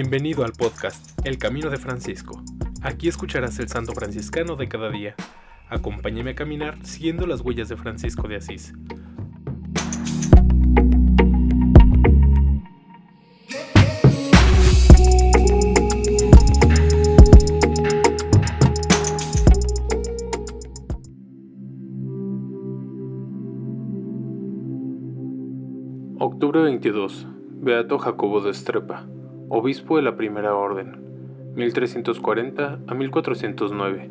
Bienvenido al podcast El Camino de Francisco. Aquí escucharás el santo franciscano de cada día. Acompáñame a caminar siguiendo las huellas de Francisco de Asís. Octubre 22. Beato Jacobo de Estrepa obispo de la Primera Orden, 1340 a 1409.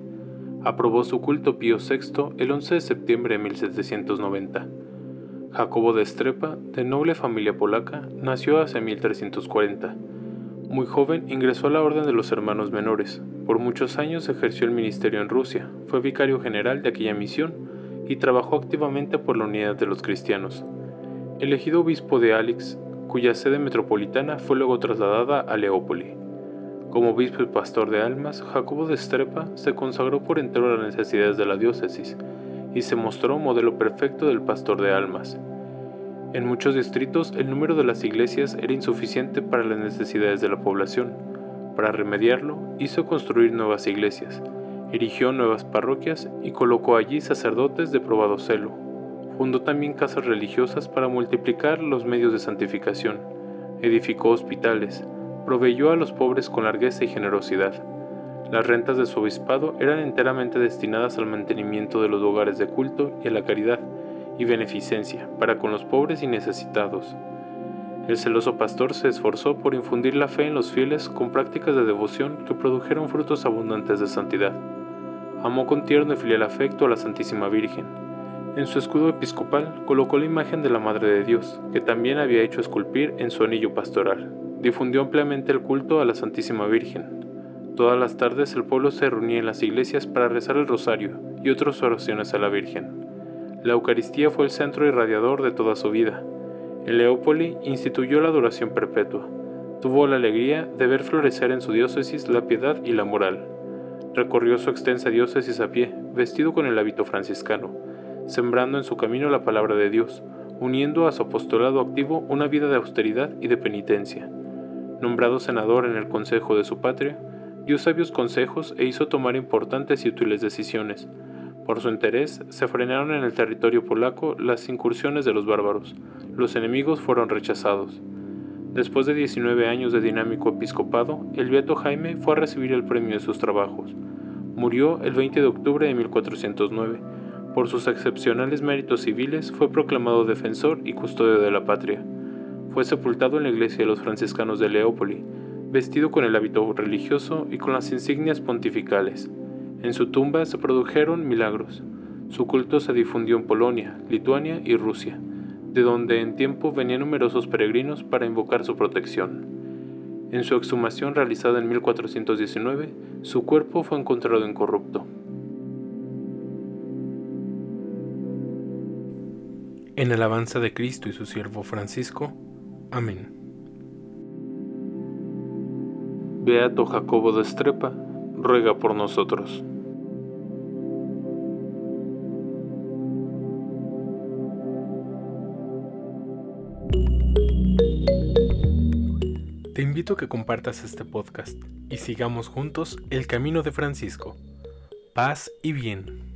Aprobó su culto Pío VI el 11 de septiembre de 1790. Jacobo de Estrepa, de noble familia polaca, nació hacia 1340. Muy joven ingresó a la Orden de los Hermanos Menores. Por muchos años ejerció el ministerio en Rusia, fue vicario general de aquella misión y trabajó activamente por la unidad de los cristianos. Elegido obispo de Alix, cuya sede metropolitana fue luego trasladada a Leópoli. Como obispo y pastor de almas, Jacobo de Estrepa se consagró por entero a las necesidades de la diócesis y se mostró modelo perfecto del pastor de almas. En muchos distritos el número de las iglesias era insuficiente para las necesidades de la población. Para remediarlo, hizo construir nuevas iglesias, erigió nuevas parroquias y colocó allí sacerdotes de probado celo Fundó también casas religiosas para multiplicar los medios de santificación. Edificó hospitales. Proveyó a los pobres con largueza y generosidad. Las rentas de su obispado eran enteramente destinadas al mantenimiento de los hogares de culto y a la caridad y beneficencia para con los pobres y necesitados. El celoso pastor se esforzó por infundir la fe en los fieles con prácticas de devoción que produjeron frutos abundantes de santidad. Amó con tierno y filial afecto a la Santísima Virgen en su escudo episcopal colocó la imagen de la Madre de Dios, que también había hecho esculpir en su anillo pastoral. Difundió ampliamente el culto a la Santísima Virgen. Todas las tardes el pueblo se reunía en las iglesias para rezar el rosario y otras oraciones a la Virgen. La Eucaristía fue el centro irradiador de toda su vida. En Leópoli instituyó la adoración perpetua. Tuvo la alegría de ver florecer en su diócesis la piedad y la moral. Recorrió su extensa diócesis a pie, vestido con el hábito franciscano sembrando en su camino la palabra de Dios, uniendo a su apostolado activo una vida de austeridad y de penitencia. Nombrado senador en el Consejo de su patria, dio sabios consejos e hizo tomar importantes y útiles decisiones. Por su interés, se frenaron en el territorio polaco las incursiones de los bárbaros. Los enemigos fueron rechazados. Después de 19 años de dinámico episcopado, el Beato Jaime fue a recibir el premio de sus trabajos. Murió el 20 de octubre de 1409 por sus excepcionales méritos civiles, fue proclamado defensor y custodio de la patria. Fue sepultado en la iglesia de los franciscanos de Leópoli, vestido con el hábito religioso y con las insignias pontificales. En su tumba se produjeron milagros. Su culto se difundió en Polonia, Lituania y Rusia, de donde en tiempo venían numerosos peregrinos para invocar su protección. En su exhumación realizada en 1419, su cuerpo fue encontrado incorrupto. En alabanza de Cristo y su siervo Francisco. Amén. Beato Jacobo de Estrepa, ruega por nosotros. Te invito a que compartas este podcast y sigamos juntos el camino de Francisco. Paz y bien.